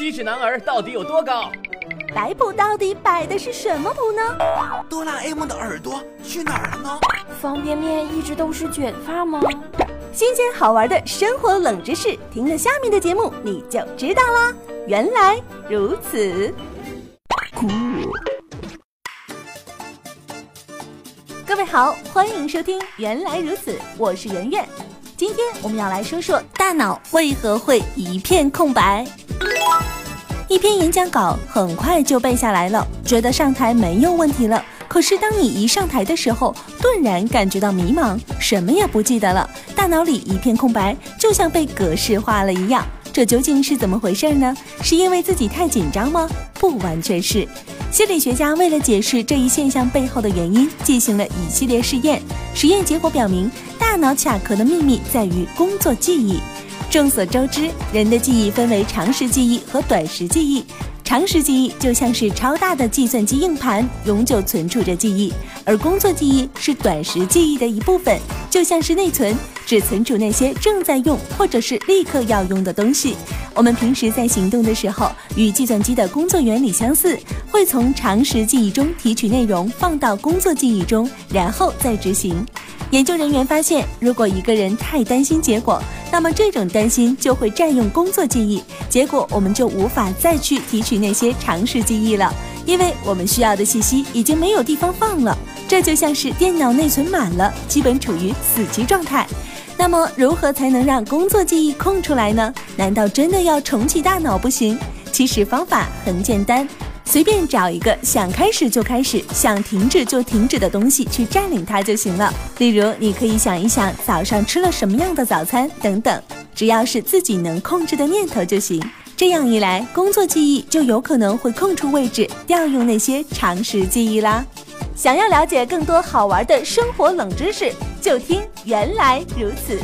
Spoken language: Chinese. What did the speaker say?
七尺男儿到底有多高？摆谱到底摆的是什么谱呢？哆啦 A 梦的耳朵去哪儿了呢？方便面一直都是卷发吗？新鲜好玩的生活冷知识，听了下面的节目你就知道啦。原来如此。各位好，欢迎收听《原来如此》，我是圆圆。今天我们要来说说大脑为何会一片空白。一篇演讲稿很快就背下来了，觉得上台没有问题了。可是当你一上台的时候，顿然感觉到迷茫，什么也不记得了，大脑里一片空白，就像被格式化了一样。这究竟是怎么回事呢？是因为自己太紧张吗？不完全是。心理学家为了解释这一现象背后的原因，进行了一系列试验。实验结果表明，大脑卡壳的秘密在于工作记忆。众所周知，人的记忆分为长时记忆和短时记忆。长时记忆就像是超大的计算机硬盘，永久存储着记忆；而工作记忆是短时记忆的一部分，就像是内存，只存储那些正在用或者是立刻要用的东西。我们平时在行动的时候，与计算机的工作原理相似，会从长时记忆中提取内容放到工作记忆中，然后再执行。研究人员发现，如果一个人太担心结果，那么这种担心就会占用工作记忆，结果我们就无法再去提取那些常识记忆了，因为我们需要的信息已经没有地方放了。这就像是电脑内存满了，基本处于死机状态。那么，如何才能让工作记忆空出来呢？难道真的要重启大脑不行？其实方法很简单。随便找一个想开始就开始、想停止就停止的东西去占领它就行了。例如，你可以想一想早上吃了什么样的早餐等等，只要是自己能控制的念头就行。这样一来，工作记忆就有可能会空出位置，调用那些常识记忆啦。想要了解更多好玩的生活冷知识，就听原来如此。